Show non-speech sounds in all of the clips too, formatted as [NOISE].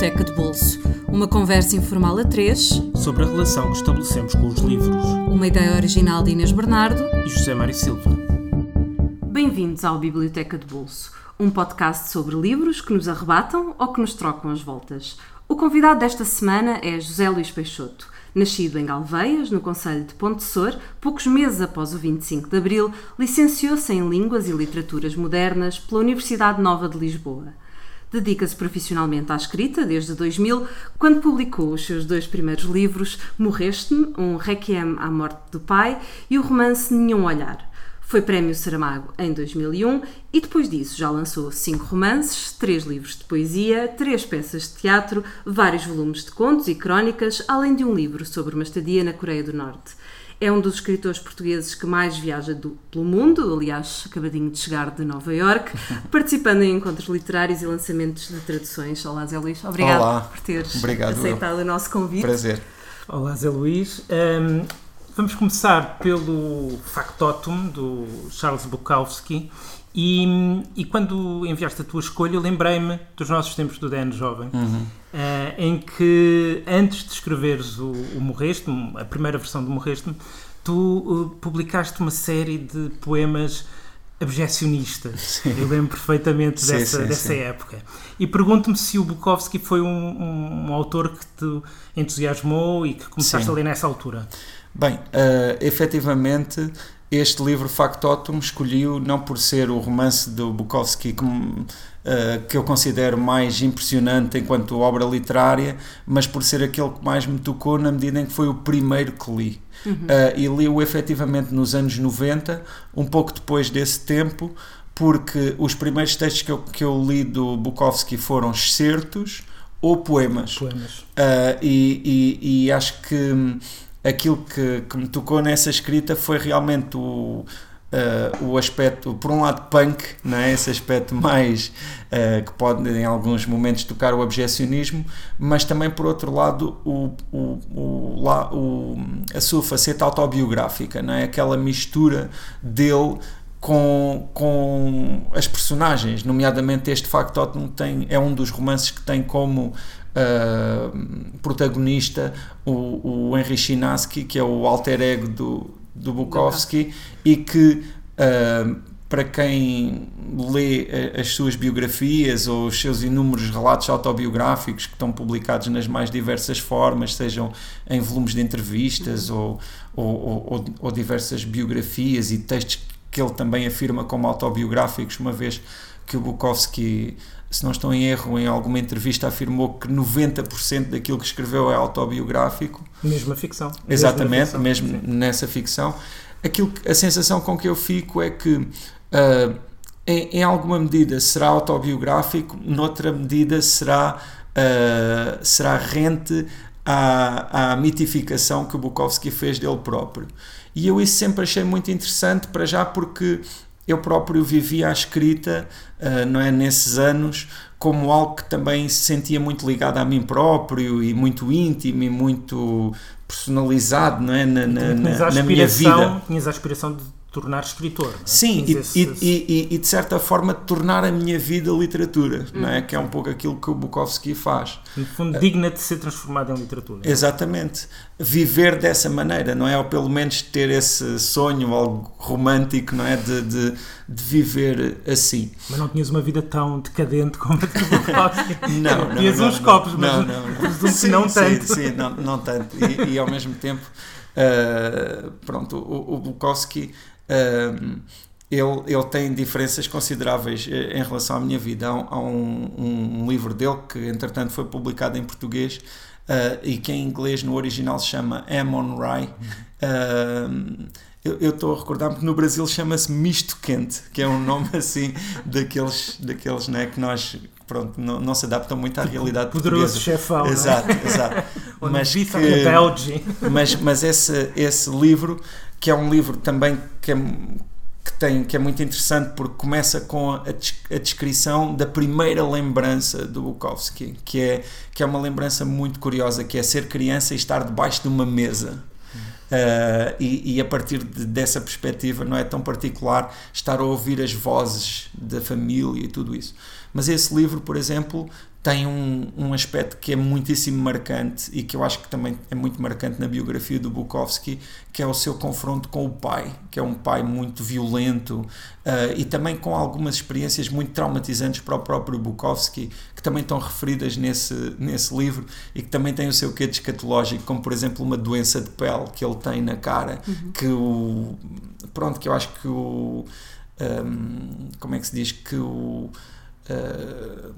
Biblioteca de Bolso. Uma conversa informal a três sobre a relação que estabelecemos com os livros. Uma ideia original de Inês Bernardo e José Mário Silva. Bem-vindos ao Biblioteca de Bolso, um podcast sobre livros que nos arrebatam ou que nos trocam as voltas. O convidado desta semana é José Luís Peixoto. Nascido em Galveias, no Conselho de Pontessor, poucos meses após o 25 de Abril, licenciou-se em Línguas e Literaturas Modernas pela Universidade Nova de Lisboa. Dedica-se profissionalmente à escrita desde 2000, quando publicou os seus dois primeiros livros, Morreste-me, um requiem à morte do pai, e o romance Nenhum Olhar. Foi Prémio Saramago em 2001 e depois disso já lançou cinco romances, três livros de poesia, três peças de teatro, vários volumes de contos e crónicas, além de um livro sobre uma estadia na Coreia do Norte. É um dos escritores portugueses que mais viaja do, pelo mundo, aliás, acabadinho de chegar de Nova York, [LAUGHS] participando em encontros literários e lançamentos de traduções. Olá, Zé Luís, obrigado Olá. por teres Obrigado, aceitado eu. o nosso convite. Prazer. Olá, Zé Luís. Um, vamos começar pelo factotum do Charles Bukowski. E, e, quando enviaste a tua escolha, lembrei-me dos nossos tempos do DN Jovem, uhum. uh, em que antes de escreveres o, o Morreste-me, a primeira versão do Morreste-me, tu uh, publicaste uma série de poemas abjecionistas. Sim. Eu lembro perfeitamente sim, dessa, sim, dessa sim. época. E pergunto-me se o Bukowski foi um, um, um, autor que te entusiasmou e que começaste a ler nessa altura. Bem, uh, efetivamente este livro Factotum escolhi-o não por ser o romance do Bukowski que, uh, que eu considero mais impressionante enquanto obra literária, mas por ser aquele que mais me tocou na medida em que foi o primeiro que li. Uhum. Uh, e li-o efetivamente nos anos 90, um pouco depois desse tempo, porque os primeiros textos que eu, que eu li do Bukowski foram excertos ou poemas. poemas. Uh, e, e, e acho que aquilo que, que, me tocou nessa escrita foi realmente o, uh, o aspecto, por um lado, punk, não é? esse aspecto mais uh, que pode em alguns momentos tocar o objecionismo, mas também, por outro lado, o, o, o, o, a sua faceta autobiográfica, não é? aquela mistura dele. Com, com as personagens, nomeadamente este Factotum tem é um dos romances que tem como Uh, protagonista o, o Henry Chinaski, que é o alter ego do, do Bukowski, e que uh, para quem lê as suas biografias ou os seus inúmeros relatos autobiográficos que estão publicados nas mais diversas formas, sejam em volumes de entrevistas ou, ou, ou, ou diversas biografias e textos que ele também afirma como autobiográficos, uma vez que o Bukowski se não estou em erro, em alguma entrevista afirmou que 90% daquilo que escreveu é autobiográfico. Mesmo a ficção. Exatamente, ficção, mesmo nessa ficção. Aquilo, a sensação com que eu fico é que, uh, em, em, alguma medida, será autobiográfico, noutra medida, será, uh, será rente à, à mitificação que o Bukowski fez dele próprio. E eu isso sempre achei muito interessante, para já porque eu próprio vivia a escrita, uh, não é, nesses anos, como algo que também se sentia muito ligado a mim próprio e muito íntimo e muito personalizado, não é, na, na, na, na minha vida. Tinhas a aspiração de tornar escritor. Não é? Sim, e, esse, e. E, e, de certa forma tornar a minha vida literatura, hum. não é? Que é um pouco aquilo que o Bukowski faz. No fundo, digna de ser transformada em literatura. Exatamente. Viver dessa maneira, não é? Ou pelo menos ter esse sonho, algo romântico, não é? De, de, de viver assim. Mas não tinhas uma vida tão decadente como a do Bukowski. [LAUGHS] não, não. Tinhas não, uns não, copos, não, mas não, não. presumo sim, não sim, tanto. Sim, não, não tanto. E, e ao mesmo tempo, uh, pronto, o, o Bukowski. Uh, ele, ele tem diferenças consideráveis em relação à minha vida. Há, um, um, livro dele que, entretanto, foi publicado em português uh, e que em inglês, no original, se chama Amon Rye. Uh, eu estou a recordar-me que no Brasil chama-se Misto Quente, que é um nome [LAUGHS] assim daqueles, daqueles né, que nós pronto, não, não se adaptam muito à realidade Poderoso portuguesa. chefão, Exato, é? exato. [LAUGHS] mas, que, mas, mas esse, esse livro, que é um livro também que é, que, tem, que é muito interessante porque começa com a, a descrição da primeira lembrança do Bukowski, que é, que é uma lembrança muito curiosa, que é ser criança e estar debaixo de uma mesa. Uh, e, e, a partir de, dessa perspectiva não é tão particular estar a ouvir as vozes da família e tudo isso. Mas esse livro, por exemplo, tem um, um aspecto que é muitíssimo marcante e que eu acho que também é muito marcante na biografia do Bukowski, que é o seu confronto com o pai, que é um pai muito violento uh, e também com algumas experiências muito traumatizantes para o próprio Bukowski, que também estão referidas nesse, nesse livro e que também tem o seu quê de escatológico, como por exemplo uma doença de pele que ele tem na cara, uhum. que o. Pronto, que eu acho que o. Um, como é que se diz? Que o. Uh,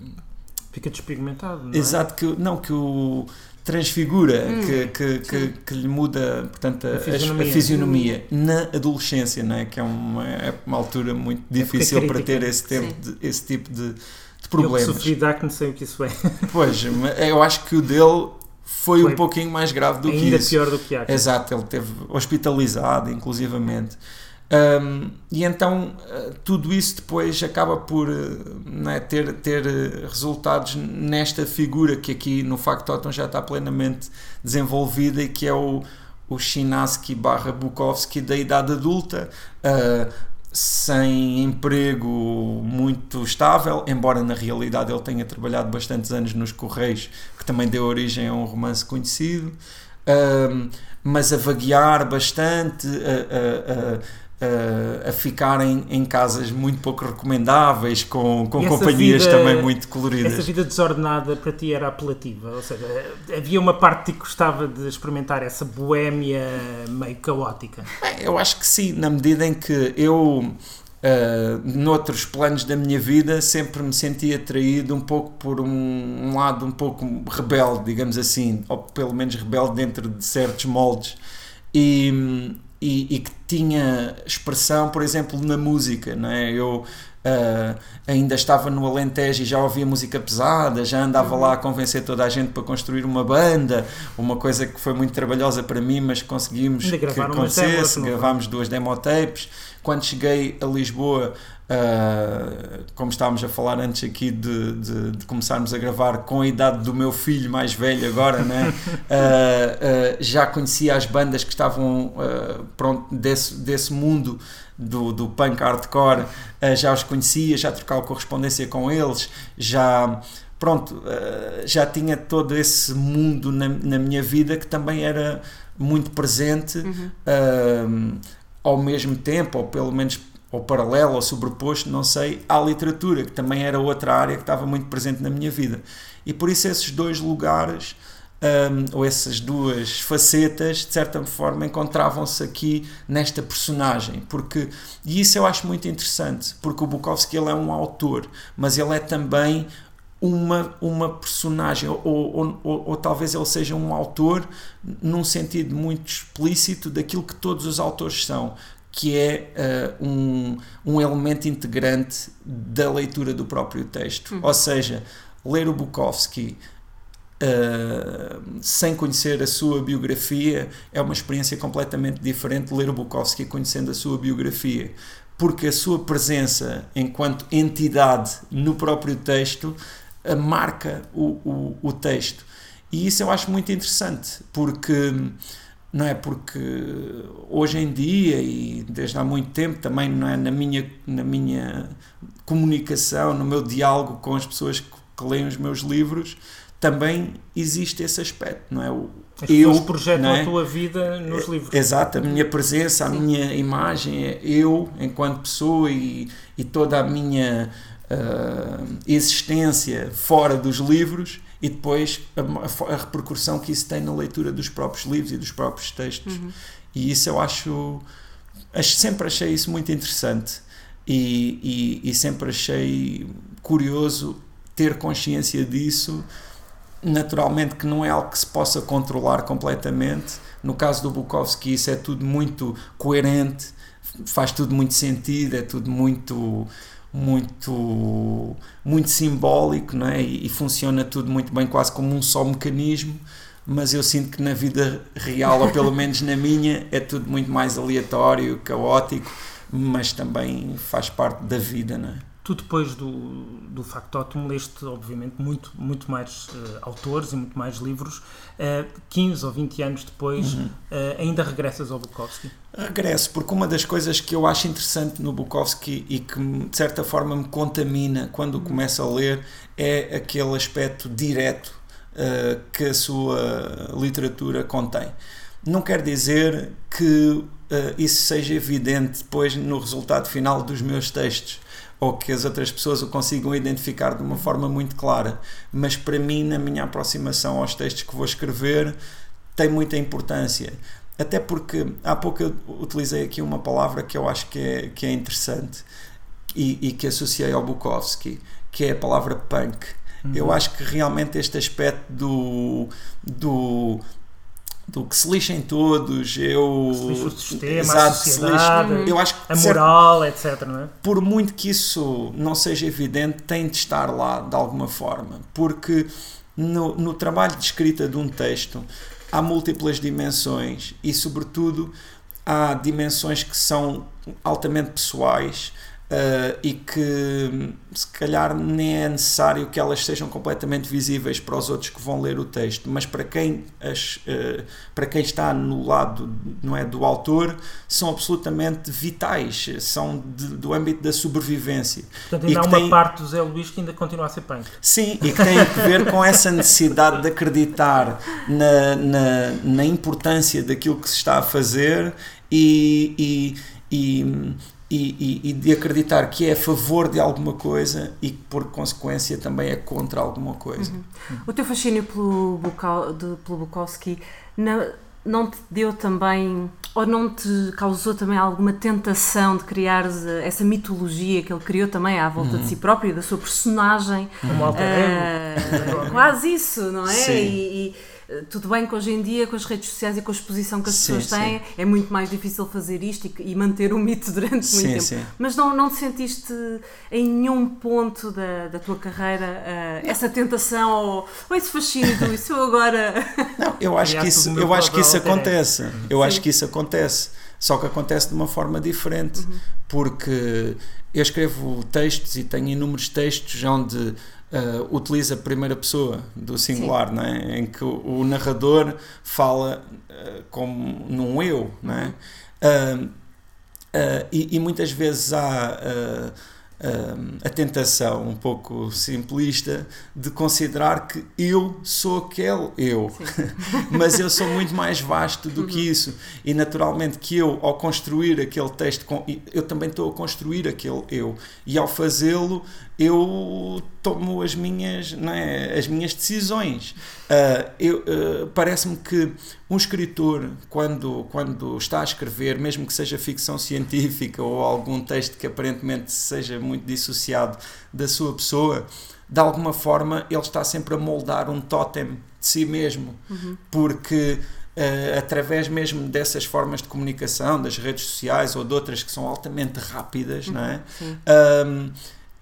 Fica despigmentado, não é? Exato, que, não, que o transfigura, hum, que, que, que, que, lhe muda portanto, a, a fisionomia, a fisionomia hum. na adolescência, não é? que é uma, é uma altura muito difícil para ter esse, tempo de, esse tipo de, de problemas. Eu sofri de acne, sei o que isso é. [LAUGHS] Pois, eu acho que o dele foi, foi um pouquinho mais grave do que isso. Ainda pior do que acne. Exato, ele teve hospitalizado, inclusivamente. Um, e então uh, tudo isso depois acaba por uh, é, ter, ter uh, resultados nesta figura que aqui no Factotum já está plenamente desenvolvida e que é o, o Chinaski barra Bukowski da idade adulta, sem emprego muito estável, embora na realidade ele tenha trabalhado bastantes anos nos Correios, que também deu origem a um romance conhecido. mas a vaguear bastante, uh, a ficarem em casas muito pouco recomendáveis, com, com companhias vida, também muito coloridas. Essa vida desordenada para ti era apelativa? Ou seja, havia uma parte que gostava de experimentar essa boémia meio caótica? Bem, eu acho que sim, na medida em que eu. Uh, noutros planos da minha vida sempre me senti atraído um pouco por um, um, lado um pouco rebelde, digamos assim, ou pelo menos rebelde dentro de certos moldes. E, e, e, que tinha expressão, por exemplo, na música. Não é? Eu uh, ainda estava no Alentejo e já ouvia música pesada, já andava lá a convencer toda a gente para construir uma banda, uma coisa que foi muito trabalhosa para mim, mas conseguimos que acontecesse. Gravámos duas demotapes. Quando cheguei a Lisboa, Uh, como estávamos a falar antes aqui de, de, de, começarmos a gravar com a idade do meu filho mais velho agora, né? uh, [LAUGHS] já conhecia as bandas que estavam pronto, desse, desse mundo do, do punk hardcore, já os conhecia, já trocava correspondência com eles, já pronto, já tinha todo esse mundo na, na, minha vida que também era muito presente uhum. Ao mesmo tempo, ou pelo menos ou paralelo ou sobreposto, não sei, à literatura, que também era outra área que estava muito presente na minha vida. E por isso esses dois lugares, um, ou essas duas facetas, de certa forma, encontravam-se aqui nesta personagem. Porque, e isso eu acho muito interessante, porque o Bukowski ele é um autor, mas ele é também uma, uma personagem, ou, ou, ou, ou, talvez ele seja um autor num sentido muito explícito daquilo que todos os autores são, que é uh, um, um elemento integrante da leitura do próprio texto. Uhum. Ou seja, ler o Bukowski uh, sem conhecer a sua biografia é uma experiência completamente diferente de ler o Bukowski conhecendo a sua biografia. Porque a sua presença enquanto entidade no próprio texto marca o, o, o texto. E isso eu acho muito interessante, porque não é porque hoje em dia e desde há muito tempo também não é na minha na minha comunicação no meu diálogo com as pessoas que, que leem os meus livros também existe esse aspecto não é o as eu projetam é? a tua vida nos livros exato a minha presença a Sim. minha imagem é eu enquanto pessoa e, e toda a minha uh, existência fora dos livros e depois a, a, repercussão que isso tem na leitura dos próprios livros e dos próprios textos. Uhum. E isso eu acho, acho. Sempre achei isso muito interessante e, e, e sempre achei curioso ter consciência disso. Naturalmente, que não é algo que se possa controlar completamente. No caso do Bukowski, isso é tudo muito coerente, faz tudo muito sentido, é tudo muito muito muito simbólico não é? E, e, funciona tudo muito bem quase como um só mecanismo mas eu sinto que na vida real ou pelo menos na minha é tudo muito mais aleatório caótico mas também faz parte da vida não é? Tu, depois do, do Factotum, leste, obviamente, muito, muito mais uh, autores e muito mais livros. Uh, 15 ou 20 anos depois, uhum. uh, ainda regressas ao Bukowski? Regresso, porque uma das coisas que eu acho interessante no Bukowski e que, de certa forma, me contamina quando uhum. começo a ler é aquele aspecto direto uh, que a sua literatura contém. Não quer dizer que isso seja evidente depois no resultado final dos meus textos ou que as outras pessoas o consigam identificar de uma forma muito clara. Mas para mim, na minha aproximação aos textos que vou escrever, tem muita importância. Até porque há pouco eu utilizei aqui uma palavra que eu acho que é, que é interessante e, e que associei ao Bukowski, que é a palavra punk. Uhum. Eu acho que realmente este aspecto do, do do que se lixem todos, eu. Se lixa o sistema, exato, a sociedade, lixa, eu acho que, a moral, etc. É? Por muito que isso não seja evidente, tem de estar lá de alguma forma, porque no, no trabalho de escrita de um texto há múltiplas dimensões e, sobretudo, há dimensões que são altamente pessoais Uh, e que se calhar nem é necessário que elas sejam completamente visíveis para os outros que vão ler o texto, mas para quem, as, uh, para quem está no lado não é, do autor são absolutamente vitais, são de, do âmbito da sobrevivência. Portanto, ainda há uma tem... parte do Zé Luís que ainda continua a ser punk. Sim, e que tem a ver com essa necessidade de acreditar na, na, na importância daquilo que se está a fazer e, e, e e, e, e, de acreditar que é a favor de alguma coisa e que, por consequência, também é contra alguma coisa. Uhum. O teu fascínio pelo, de, pelo Bukowski não, não te deu também, ou não te causou também alguma tentação de criar essa mitologia que ele criou também à volta uhum. de si próprio e da sua personagem? Como uh, Quase isso, não é? Sim. E, tudo bem que hoje em dia, com as redes sociais e com a exposição que as sim, pessoas têm, sim. é muito mais difícil fazer isto e, e manter o mito [LAUGHS] durante sim, muito tempo. Mas não, não te sentiste em nenhum ponto da, da tua carreira uh, essa tentação ou, ou esse fascínio, isso eu agora. [LAUGHS] Não, eu acho que isso, eu acho que isso acontece. Eu acho que isso acontece. Só que acontece de uma forma diferente, uhum. porque eu escrevo textos e tenho inúmeros textos onde uh, utiliza a primeira pessoa do singular, não é? em que o, o narrador fala uh, como num eu. Não é? Uh, e, e, muitas vezes há a tentação um pouco simplista de considerar que eu sou aquele eu, [LAUGHS] mas eu sou muito mais vasto do que uhum. isso e naturalmente que eu ao construir aquele texto eu também estou a construir aquele eu e ao fazê-lo eu tomo as minhas, não é, as minhas decisões. Uh, uh, Parece-me que um escritor, quando, quando está a escrever, mesmo que seja ficção científica ou algum texto que aparentemente seja muito dissociado da sua pessoa, de alguma forma ele está sempre a moldar um totem de si mesmo, uhum. porque Uh, através mesmo dessas formas de comunicação, das redes sociais ou de outras que são altamente rápidas, uhum, não é? Um,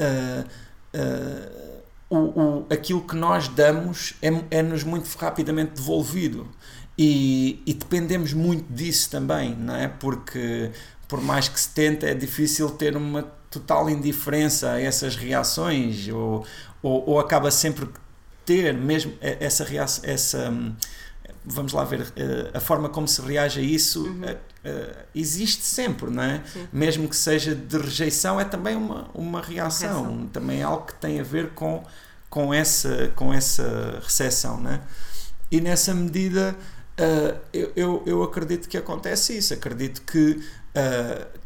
uh, o, o, aquilo que nós damos é-nos é muito rapidamente devolvido. E, e, dependemos muito disso também, não é? Porque por mais que se tente, é difícil ter uma total indiferença a essas reações, ou, ou, ou acaba sempre ter mesmo essa reação, essa vamos lá ver, eh, a forma como se reage a isso uhum. uh, existe sempre, não é? Sim. Mesmo que seja de rejeição, é também uma, uma reação, reação, também é algo que tem a ver com, com, essa, com essa recepção, não é? E nessa medida, eu, eu, eu, acredito que acontece isso, acredito que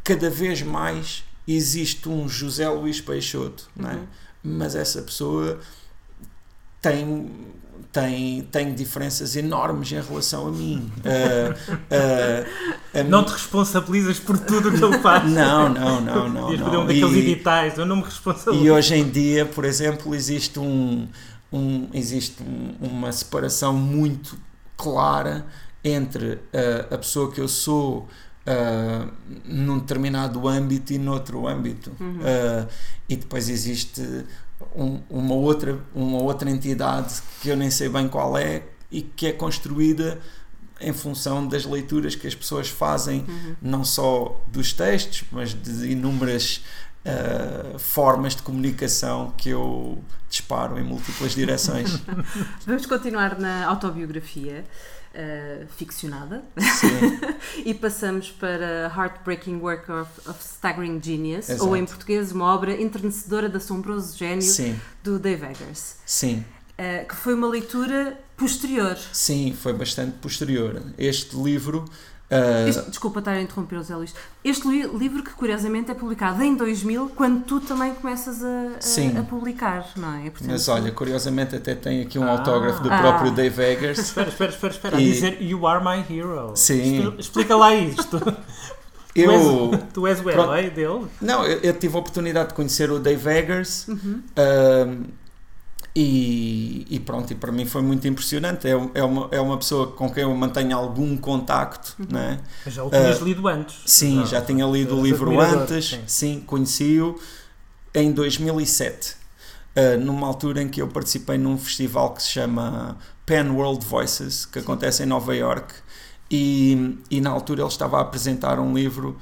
cada vez mais existe um José Luís Peixoto, não é? Uhum. Mas essa pessoa tem tem, tem diferenças enormes em relação a mim. Uh, [LAUGHS] uh, a não mim... te responsabilizas por tudo o que ele faz. não, não, não. [LAUGHS] não, não. um daqueles e, editais, eu não me responsabilizo. E hoje em dia, por exemplo, existe, um, um, existe um, uma separação muito clara entre uh, a pessoa que eu sou uh, num determinado âmbito e noutro âmbito. Uhum. Uh, e depois existe um, uma, outra, uma outra entidade que eu nem sei bem qual é e que é construída em função das leituras que as pessoas fazem, uhum. não só dos textos, mas de inúmeras uh, formas de comunicação que eu disparo em múltiplas direções. [LAUGHS] Vamos continuar na autobiografia. Uh, ficcionada [LAUGHS] e passamos para Heartbreaking Work of, of Staggering Genius, Exato. ou em português, uma obra enternecedora de assombroso gênio Sim. do Dave Eggers. Sim. Uh, que foi uma leitura posterior. Sim, foi bastante posterior. Este livro Uh... Este, desculpa estar a interromper, José Luís. Este li livro que curiosamente é publicado em 2000, quando tu também começas a, a, a publicar, não é? Portanto, Mas olha, curiosamente até tem aqui um ah. autógrafo do ah. próprio Dave Eggers. espera, espera, espera, espera. E... A dizer You are my hero. Sim. Explica lá isto. [LAUGHS] Eu, tu, és, tu és o herói dele? Não, eu, eu, tive a oportunidade de conhecer o Dave Eggers. Uhum. Uh, e, e, pronto, e para mim foi muito impressionante. É, é, uma, é uma pessoa com quem eu mantenho algum contacto. Uhum. Né? Mas já o tinhas uh, lido antes? Sim, já, já tinha lido o livro antes. Sim, sim conheci-o em 2007, uh, ah, numa altura em que eu participei num festival que se chama Pen World Voices, que sim. acontece em Nova York. E, e na altura ele estava a apresentar um livro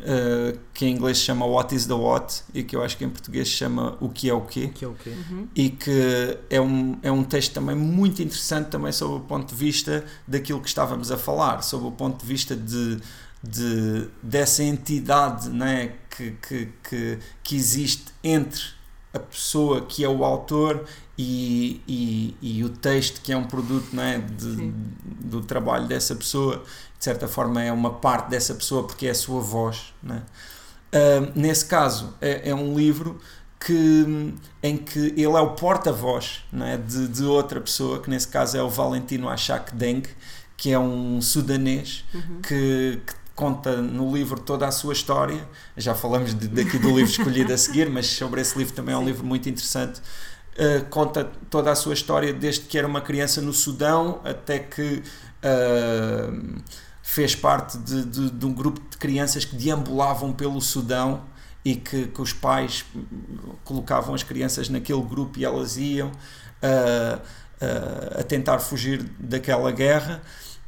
uh, que em inglês se chama What is the What e que eu acho que em português se chama O que é o quê. O que é o quê. Uhum. E que é um, é um texto também muito interessante também sob o ponto de vista daquilo que estávamos a falar, sob o ponto de vista de, de dessa entidade né, que, que, que, que existe entre a pessoa que é o autor e, e, e, o texto que é um produto não é, de, do trabalho dessa pessoa certa forma é uma parte dessa pessoa porque é a sua voz. Né? Uh, nesse caso, é, é, um livro que, em que ele é o porta-voz né, de, de outra pessoa, que nesse caso é o Valentino Achak Deng, que é um sudanês uhum. que, que conta no livro toda a sua história. Já falamos de, daqui do livro escolhido a seguir, mas sobre esse livro também é um livro muito interessante. Uh, conta toda a sua história desde que era uma criança no Sudão até que uh, fez parte de, de, de, um grupo de crianças que deambulavam pelo Sudão e que, que os pais colocavam as crianças naquele grupo e elas iam uh, uh, a tentar fugir daquela guerra.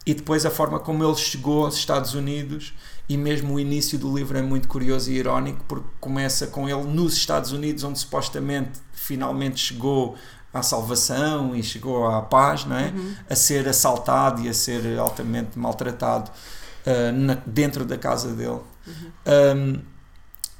E depois a forma como ele chegou aos Estados Unidos e mesmo o início do livro é muito curioso e irónico porque começa com ele nos Estados Unidos onde supostamente finalmente chegou à salvação e chegou à paz, não é? Uhum. A ser assaltado e a ser altamente maltratado uh, na, dentro da casa dele. Uhum. Um,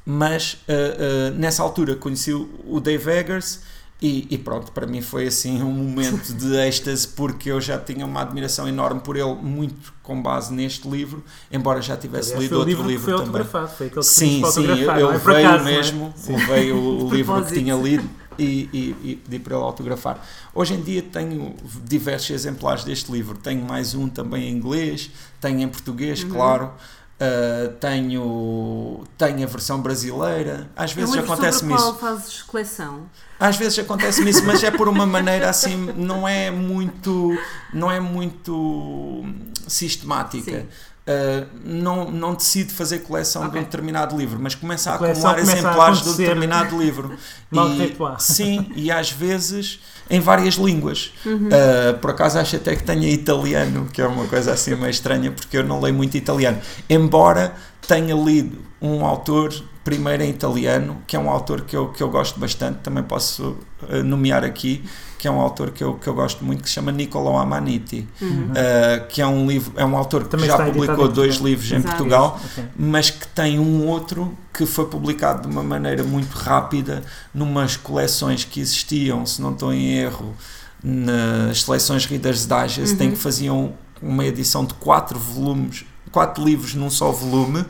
mas uh, uh, nessa altura conheci o Dave Eggers e, e, pronto, para mim foi assim um momento de [LAUGHS] êxtase porque eu já tinha uma admiração enorme por ele, muito com base neste livro, embora já tivesse Aliás, lido outro livro, livro foi também. Foi aquele que sim, sim, eu, eu é veio acaso, mesmo, é? veio o [LAUGHS] livro que tinha lido e, e, e pedi para ele autografar. Hoje em dia tenho diversos exemplares deste livro. Tenho mais um também em inglês, tenho em português, uhum. claro. Uh, tenho, tenho a versão brasileira. Às vezes é acontece-me isso. fazes coleção? Às vezes acontece-me isso, mas é por uma maneira assim, não é muito, não é muito sistemática. Sim. Uh, não, não decide fazer coleção okay. de um determinado livro, mas começa a, a acumular exemplares a de um determinado livro. [LAUGHS] e, sim, e às vezes em várias línguas. Uhum. Uh, por acaso acho até que tenha italiano, que é uma coisa assim meio estranha, porque eu não leio muito italiano. Embora tenha lido um autor primeiro em italiano, que é um autor que eu, que eu gosto bastante, também posso uh, nomear aqui, que é um autor que eu, que eu gosto muito, que se chama Niccolo Amaniti, uhum. uh, que é um livro, é um autor que Também já publicou dois livros em Portugal, okay. mas que tem um outro que foi publicado de uma maneira muito rápida numas coleções que existiam, se não estou em erro, nas seleções Reader's Digest, uhum. em que faziam uma edição de quatro volumes, quatro livros num só volume,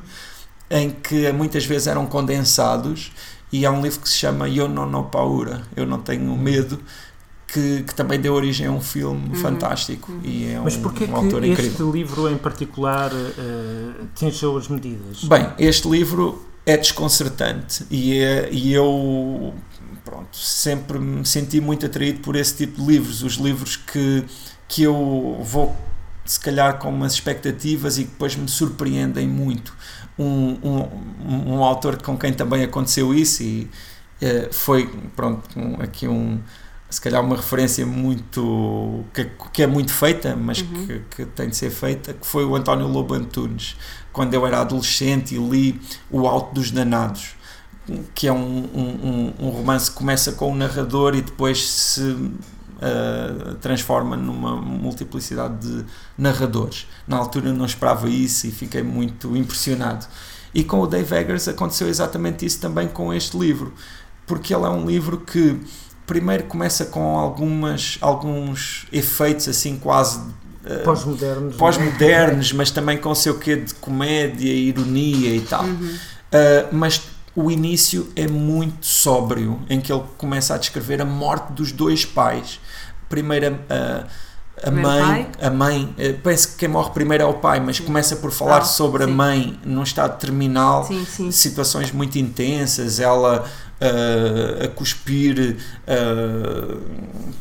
em que muitas vezes eram condensados e há um livro que se chama Eu não no paura, eu não tenho medo, que, que, também deu origem a um filme uhum. fantástico uhum. e é Mas um, porquê um autor que incrível. este livro em particular uh, tem as suas medidas? Bem, este livro é desconcertante e, é, e eu pronto, sempre me senti muito atraído por esse tipo de livros, os livros que, que eu vou se calhar com umas expectativas e que depois me surpreendem muito. Um, um, um autor com quem também aconteceu isso e uh, foi pronto, um, aqui um se calhar uma referência muito que, que é muito feita, mas uhum. que, que, tem de ser feita, que foi o António Lobo Antunes, quando eu era adolescente e li O Alto dos Danados, que é um, um, um romance que começa com o narrador e depois se uh, transforma numa multiplicidade de narradores. Na altura não esperava isso e fiquei muito impressionado. E com o Dave Eggers aconteceu exatamente isso também com este livro, porque ele é um livro que primeiro começa com algumas, alguns efeitos assim quase uh, pós-modernos, é? pós-modernos, mas também com o seu quê de comédia, ironia e tal. Uhum. Uh, mas o início é muito sóbrio, em que ele começa a descrever a morte dos dois pais. Primeiro a, a mãe, a mãe, eh, penso que quem morre primeiro é o pai, mas sim. começa por falar ah, sobre sim. a mãe num estado terminal, sim, situações muito intensas, ela uh, a cuspir uh,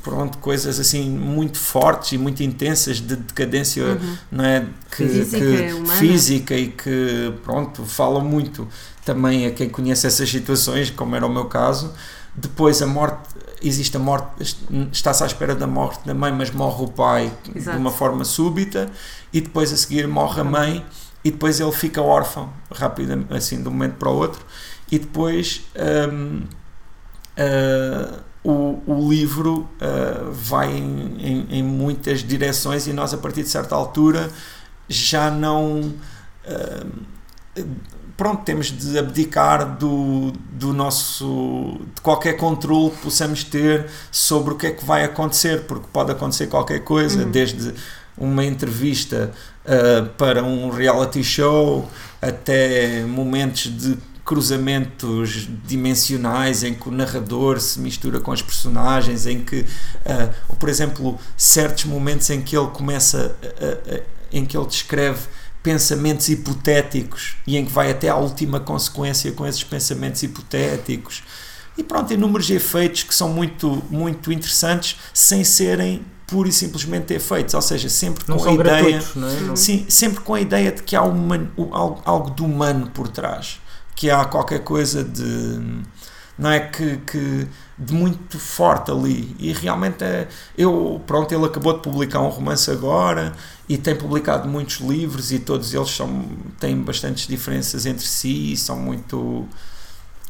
pronto, coisas assim muito fortes e muito intensas de decadência uhum. não é? que, física, que, física e que pronto, falam muito também a quem conhece essas situações, como era o meu caso. Depois a morte, existe a morte, está-se à espera da morte da mãe, mas morre o pai Exato. de uma forma súbita, e depois a seguir morre a mãe, e depois ele fica órfão, rapidamente, assim, de um momento para o outro, e depois um, uh, ah, o, o livro uh, vai em, em, em, muitas direções, e nós, a partir de certa altura, já não. Uh, pronto, temos de abdicar do, do nosso de qualquer controle que possamos ter sobre o que é que vai acontecer, porque pode acontecer qualquer coisa, uhum. desde uma entrevista uh, para um reality show até momentos de cruzamentos dimensionais em que o narrador se mistura com as personagens, em que, uh, por exemplo, certos momentos em que ele começa, uh, em que ele descreve pensamentos hipotéticos e em que vai até à última consequência com esses pensamentos hipotéticos. E pronto, inúmeros efeitos que são muito, muito interessantes sem serem pura e simplesmente efeitos, ou seja, sempre não com a ideia, é? sim, sempre com a ideia de que há uma, algo, algo de humano por trás, que há qualquer coisa de não é que, que de muito forte ali. E realmente é, eu pronto ele acabou de publicar um romance agora e tem publicado muitos livros e todos eles são têm bastantes diferenças entre si e são muito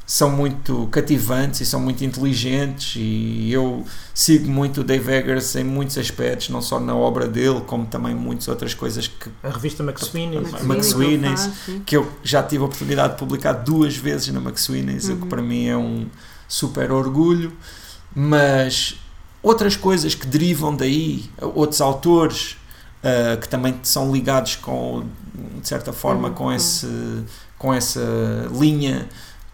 são muito cativantes e são muito inteligentes e eu sigo muito o Dave Eggers em muitos aspectos, não só na obra dele, como também muitas outras coisas que... A revista McSweeney's. McSweeney's, que eu já tive a oportunidade de publicar duas vezes na McSweeney's, uhum. o que para mim é um super orgulho, mas outras coisas que derivam daí, outros autores uh, que também são ligados com, de certa forma, uhum. com, esse, com essa linha.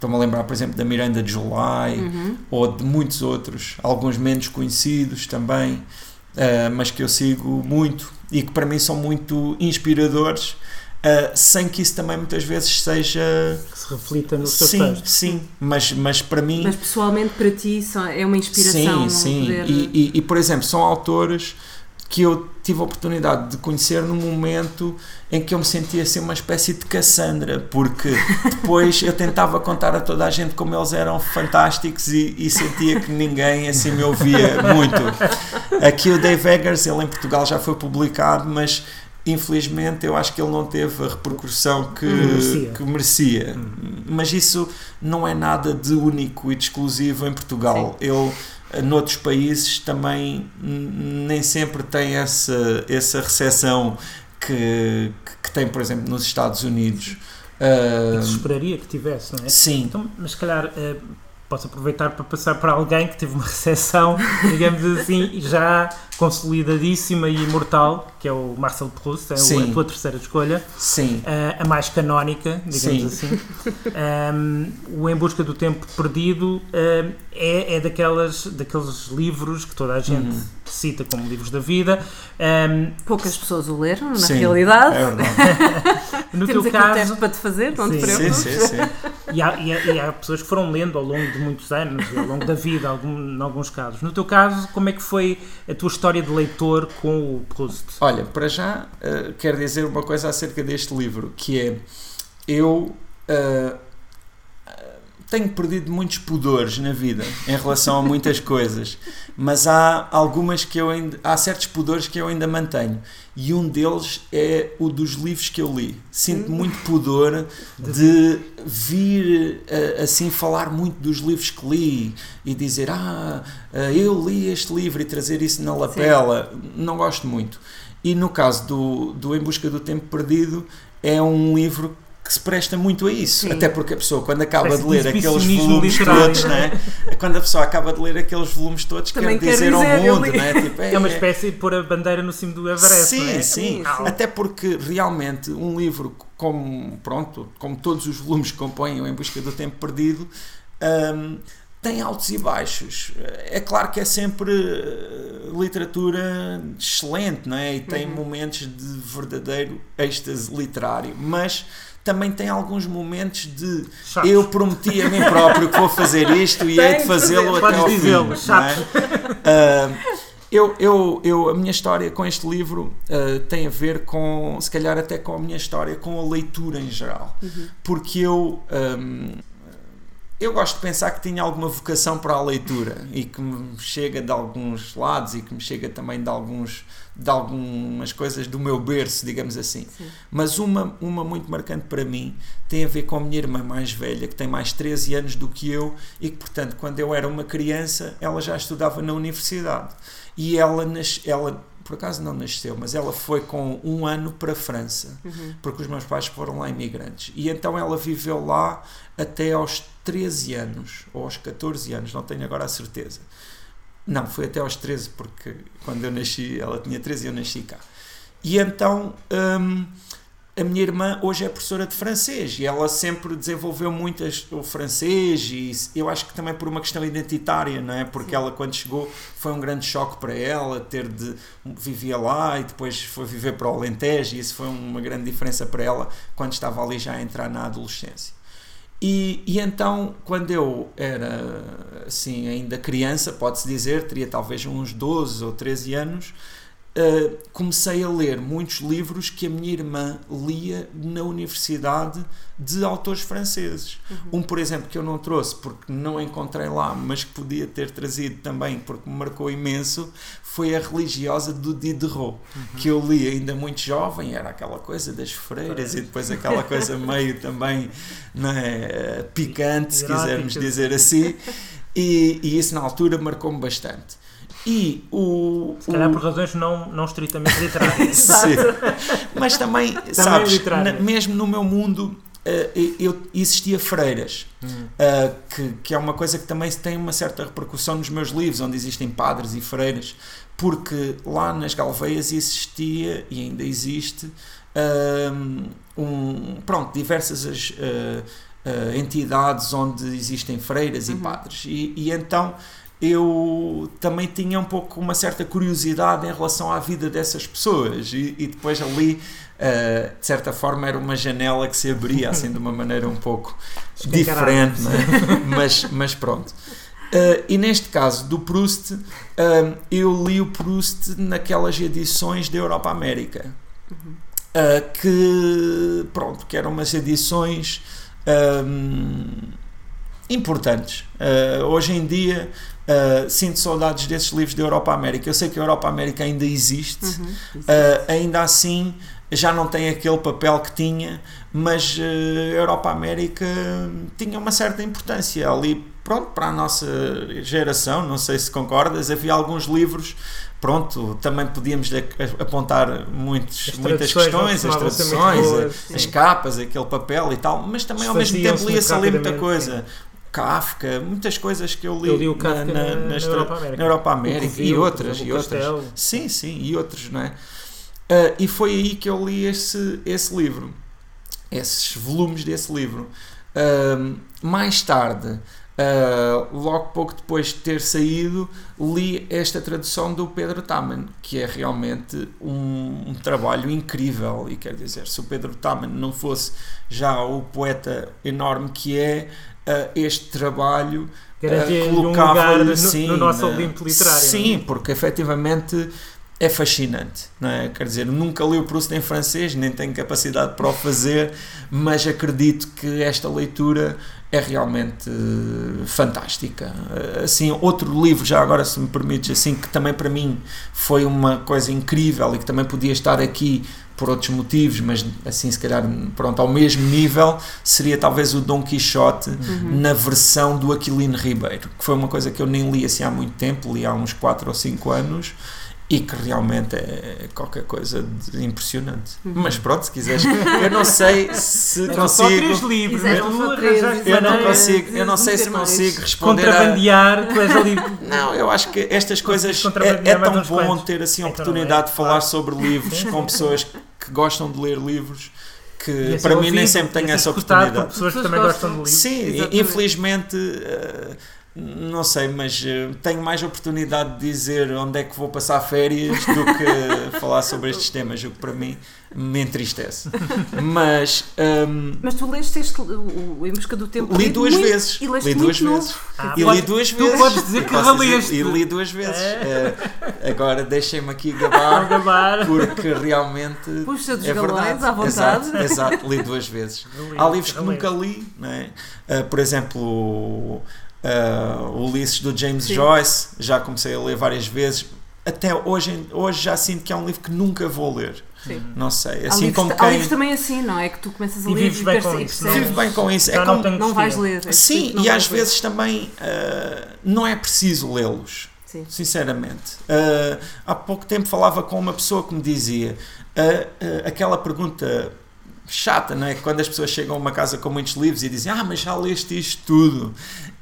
Estou-me a lembrar, por exemplo, da Miranda de July uhum. ou de muitos outros, alguns menos conhecidos também, uh, mas que eu sigo muito e que para mim são muito inspiradores. Uh, sem que isso também muitas vezes seja que se reflita no seu sim, texto. Sim, mas, mas para mim. Mas pessoalmente para ti é uma inspiração. Sim, sim. Poder... E, e, e, por exemplo, são autores que eu tive a oportunidade de conhecer num momento em que eu me sentia ser uma espécie de Cassandra, porque [LAUGHS] depois eu tentava contar a toda a gente como eles eram fantásticos e, e sentia que ninguém assim me ouvia muito. Aqui o Dave Eggers, ele em Portugal já foi publicado, mas infelizmente eu acho que ele não teve a repercussão que merecia. Que merecia. Hum. Mas isso não é nada de único e de exclusivo em Portugal. Sim. Ele noutros países também nem sempre tem essa, essa recepção que, que tem, por exemplo, nos Estados Unidos. Uh, que se esperaria que tivesse, não é? Sim. Então, mas se calhar uh, posso aproveitar para passar para alguém que teve uma [LAUGHS] recepção, digamos assim, já consolidadíssima e imortal, que é o Marcel Proust, é Sim. a tua terceira escolha. Sim. Uh, a mais canónica, digamos Sim. assim. Um, o Em Busca do Tempo Perdido uh, é, é daquelas, daqueles livros que toda a gente uhum. cita como livros da vida. Um, Poucas pessoas o leram, na sim, realidade. É [LAUGHS] no Temos teu caso, teste para te fazer, não sim, te preocupes. Sim, sim, sim. E, há, e, há, e há pessoas que foram lendo ao longo de muitos anos, ao longo da vida, algum, em alguns casos. No teu caso, como é que foi a tua história de leitor com o Proust? Olha, para já uh, quero dizer uma coisa acerca deste livro, que é eu uh, tenho perdido muitos pudores na vida em relação a muitas coisas, mas há algumas que eu ainda, há certos pudores que eu ainda mantenho e um deles é o dos livros que eu li. Sinto muito pudor de vir eh, assim falar muito dos livros que li e dizer ah eh, eu li este livro e trazer isso na lapela. Não gosto muito. E no caso do, do Em Busca do Tempo Perdido é um livro que se presta muito a isso. Sim. Até porque a pessoa, quando acaba Parece de ler aqueles volumes literário. todos, né? quando a pessoa acaba de ler aqueles volumes todos, Também quer dizer, dizer, ao mundo, li. né? Tipo, É uma espécie de pôr a bandeira no cimo do Everest, sim, é? sim. Sim. Até porque realmente um livro como, pronto, como todos os volumes que compõem o Em Busca do Tempo Perdido, hum, tem altos e baixos. É claro que é sempre eh, literatura excelente, não é? E tem Uhum. momentos de verdadeiro êxtase literário, mas também tem alguns momentos de Chatos. eu prometi a mim próprio que vou fazer isto e hei de fazê-lo até ao fim. é? Ah, eu, eu, eu, a minha história com este livro ah, tem a ver com, se calhar até com a minha história com a leitura em geral. Porque eu, ahm, eu gosto de pensar que tinha alguma vocação para a leitura e que me chega de alguns lados e que me chega também de, alguns, de algumas coisas do meu berço, digamos assim. Mas uma, uma muito marcante para mim tem a ver com a minha irmã mais velha, que tem mais 13 anos do que eu e que, portanto, quando eu era uma criança, ela já estudava na universidade. E ela, nas, ela por acaso não nasceu, mas ela foi com um ano para a França, porque os meus pais foram lá imigrantes. E então ela viveu lá até aos 13 anos, ou aos 14 anos, não tenho agora a certeza. Não, foi até aos 13, porque quando eu nasci, ela tinha 13 e eu nasci cá. E então hum, a minha irmã hoje é professora de francês e ela sempre desenvolveu muito o francês e eu acho que também por uma questão identitária, não é? Porque ela quando chegou foi um grande choque para ela ter de vivia lá e depois foi viver para o Alentejo e isso foi uma grande diferença para ela quando estava ali já a entrar na adolescência. E, e então, quando eu era assim, ainda criança, pode-se dizer, teria talvez uns 12 ou 13 anos, uh, comecei a ler muitos livros que a minha irmã lia na universidade de autores franceses. Um, por exemplo, que eu não trouxe porque não encontrei lá, mas que podia ter trazido também porque me marcou imenso, foi a religiosa do Diderot, que eu li ainda muito jovem, era aquela coisa das freiras e depois aquela coisa meio [LAUGHS] também não é, picante, se quisermos dizer assim, e, e isso na altura marcou-me bastante. E o, Se calhar o- por razões não, não estritamente literárias. [LAUGHS] Sim. Mas também, sabes, literário. na- mesmo no meu mundo eh, eu existia freiras, Hum. eh, que, que é uma coisa que também tem uma certa repercussão nos meus livros, onde existem padres e freiras, porque lá nas Galveias existia e ainda existe ahm, um, pronto, diversas as, eh, eh, entidades onde existem freiras e padres e, e então eu também tinha um pouco uma certa curiosidade em relação à vida dessas pessoas. E, e depois ali uh, de certa forma era uma janela que se abria assim de uma [LAUGHS] maneira um pouco diferente não é? [LAUGHS] mas, mas pronto. Uh, e neste caso do Proust, um, eu li o Proust naquelas edições da Europa América, uh, que pronto, que eram umas edições um, importantes. Uh, hoje em dia uh, sinto saudades desses livros da Europa América. Eu sei que a Europa América ainda existe, Uhum. uh, ainda assim já não tem aquele papel que tinha, mas uh, a Europa América tinha uma certa importância ali, pronto, para a nossa geração, não sei se concordas, havia alguns livros, pronto, também podíamos de- apontar muitos, As muitas traduções questões, as traduções, boas, as sim. capas, aquele papel e tal, mas também ao mesmo tempo lia-se ali muita coisa. Kafka, muitas coisas que eu li, Eu li na, na- na, Europa América. na Europa América Covil, e outras, e outras. Castelo. Sim, sim, e outros, não é? Ah, e foi aí que eu li esse, esse livro, esses volumes desse livro. Ah, mais tarde, ah, logo pouco depois de ter saído, li esta tradução do Pedro Taman, que é realmente um, um trabalho incrível. E quer dizer, se o Pedro Taman não fosse já o poeta enorme que é, ah, este trabalho uh, um lugar no- no nosso na- Olimpo literário, Sim, é? porque efetivamente é fascinante, não é? Quer dizer, nunca li o Proust em francês, nem tenho capacidade para o fazer, mas acredito que esta leitura é realmente uh, fantástica. Uh, assim, outro livro, já agora se me permites, assim, que também para mim foi uma coisa incrível e que também podia estar aqui por outros motivos, mas assim se calhar pronto, ao mesmo nível, seria talvez o Dom Quixote uhum. na versão do Aquilino Ribeiro, que foi uma coisa que eu nem li assim há muito tempo, li há uns 4 ou 5 anos, e que realmente é qualquer coisa de impressionante. Uhum. Mas pronto, se quiseres, eu não sei se consigo. Só três livros, eu, eu não consigo, eu não sei se consigo responder. Contrabandear, a... tu és ali. [LAUGHS] Não, eu acho que estas coisas é, é tão bom ter assim a oportunidade de falar sobre livros com pessoas que gostam de ler livros que para mim nem sempre tenho essa oportunidade. pessoas que também gostam de livros. Sim, Exatamente. infelizmente. Uh, não sei, mas uh, tenho mais oportunidade de dizer onde é que vou passar férias do que [LAUGHS] falar sobre estes temas, o que para mim me entristece. Mas. Um, mas tu leste este, o Em Busca do Tempo? Li duas muito, vezes. E li duas vezes. Ah, e li duas vezes. Tu podes dizer que releste. E li duas vezes. É. Uh, agora deixem-me aqui [LAUGHS] gabar, gabar, porque realmente. Puxa dos é galões verdade. à vontade. Exato, exato, li duas vezes. Há livros que nunca li, não é? Uh, por exemplo uh, Ulisses do James Sim. Joyce, já comecei a ler várias vezes. Até hoje, hoje já sinto que é um livro que nunca vou ler. Sim. Não sei. Assim há como livros, quem... há livros também assim, não é? Que tu começas a ler e, vives bem com isso. Vives bem com isso. É como... não, não vais ler. É Sim, e às vezes também uh, não é preciso lê-los. Sinceramente. Uh, há pouco tempo falava com uma pessoa que me dizia uh, aquela pergunta chata, não é? Quando as pessoas chegam a uma casa com muitos livros e dizem, ah, mas já leste isto tudo.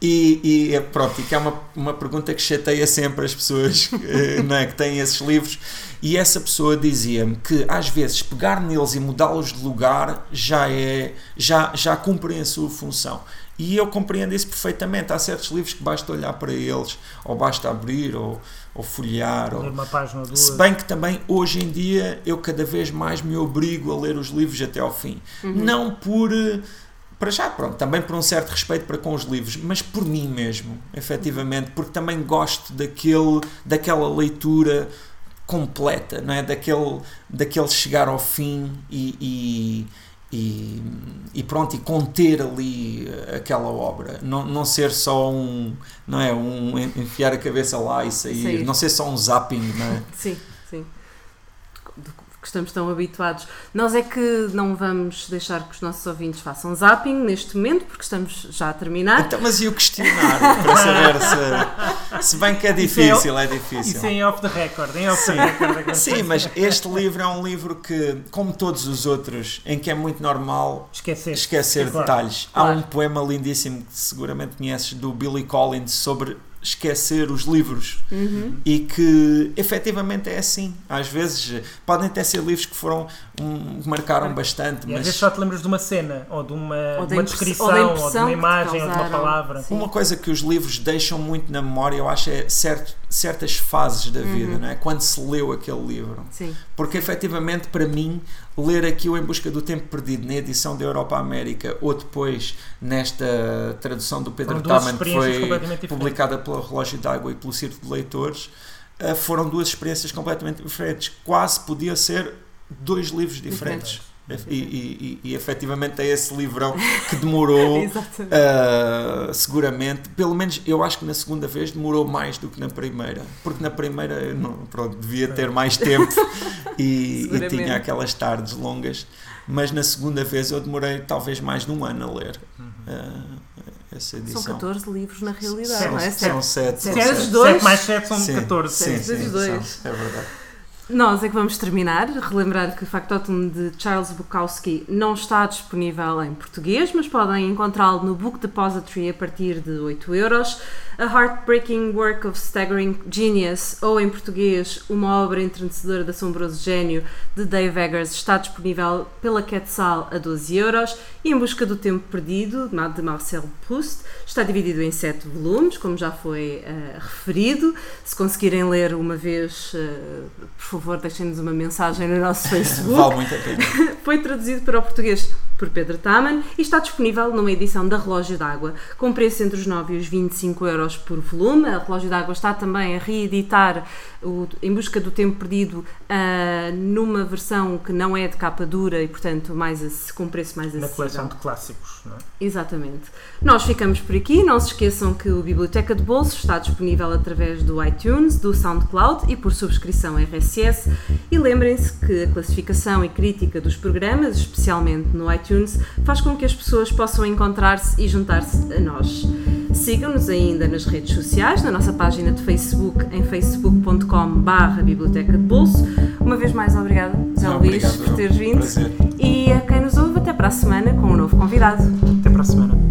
E, e é, pronto, e que é uma, uma pergunta que chateia sempre as pessoas [LAUGHS] não é? que têm esses livros. E essa pessoa dizia-me que às vezes pegar neles e mudá-los de lugar já é já, já cumprem a sua função. E eu compreendo isso perfeitamente. Há certos livros que basta olhar para eles, ou basta abrir, ou, ou folhear. Ou... Uma página duas. Se bem que também hoje em dia eu cada vez mais me obrigo a ler os livros até ao fim. Uhum. Não por. Para já, pronto, também por um certo respeito para com os livros, mas por mim mesmo, efetivamente, porque também gosto daquele, daquela leitura completa, não é? Daquele, daquele chegar ao fim e, e e, e, pronto, e conter ali aquela obra, não, não ser só um, não é, um enfiar a cabeça lá e sair, sair. não ser só um zapping, não é? Sim, sim que estamos tão habituados. Nós é que não vamos deixar que os nossos ouvintes façam zapping neste momento, porque estamos já a terminar. Então, mas e o questionário para saber se, se bem que é difícil, é, é, difícil. Isso é em off the record, em off the record. É Sim, mas este livro é um livro que, como todos os outros, em que é muito normal esquecer, esquecer é detalhes. Claro. Há um poema lindíssimo que seguramente conheces do Billy Collins sobre esquecer os livros uhum. e que efetivamente é assim. Às vezes podem até ser livros que foram um, que marcaram bastante. E mas... às vezes só te lembras de uma cena, ou de uma, ou de uma descrição, ou, ou, de uma imagem, ou de uma palavra. Sim. Uma coisa que os livros deixam muito na memória, eu acho, é certo, certas fases da vida, uhum. não é? quando se leu aquele livro. Sim. Porque efetivamente, para mim, ler aqui o Em Busca do Tempo Perdido na edição da Europa América ou depois nesta tradução do Pedro Taman que foi publicada pelo Relógio d'Água e pelo Círculo de Leitores eh, foram duas experiências completamente diferentes. Quase podia ser dois livros diferentes e, e, e, efetivamente é esse livrão que demorou [LAUGHS] uh, seguramente, pelo menos eu acho que na segunda vez demorou mais do que na primeira, porque na primeira não, pronto, devia ter mais tempo e, e, [LAUGHS] tinha aquelas tardes longas, mas na segunda vez eu demorei talvez mais de um ano a ler. Uh, essa edição. São 14 livros na realidade, são, não é? São 7. 7 mais 7 são sim, 14. Sim, sim, sim, são, é verdade. Nós é que vamos terminar. Relembrar que o Factotum de Charles Bukowski não está disponível em português, mas podem encontrá-lo no Book Depository a partir de 8 euros. A Heartbreaking Work of Staggering Genius, ou em português, uma obra entrenecedora de assombroso gênio, de Dave Eggers, está disponível pela Quetzal a 12 euros. E Em Busca do Tempo Perdido, de Marcel Proust, está dividido em 7 volumes, como já foi uh, referido. Se conseguirem ler uma vez, uh, por favor, deixem-nos uma mensagem no nosso [LAUGHS] Facebook. vale muito a pena. [LAUGHS] foi traduzido para o português por Pedro Taman e está disponível numa edição da Relógio d'Água, com preço entre os 9 e os 25 euros por volume. A Relógio d'Água está também a reeditar o Em Busca do Tempo Perdido uh, numa versão que não é de capa dura e, portanto, mais, com preço mais acessível. Na coleção de clássicos, não é? Exatamente. Nós ficamos por aqui. Não se esqueçam que o Biblioteca de Bolso está disponível através do iTunes, do SoundCloud e por subscrição RSS. E lembrem-se que a classificação e crítica dos programas, especialmente no iTunes, faz com que as pessoas possam encontrar-se e juntar-se a nós. Sigam-nos ainda nas redes sociais, na nossa página de Facebook, em facebook.com.br Biblioteca de Bolso. Uma vez mais, obrigada, José Luís, por teres vindo. Prazer. E a quem nos ouve, até para a semana com um novo convidado. Até para a semana.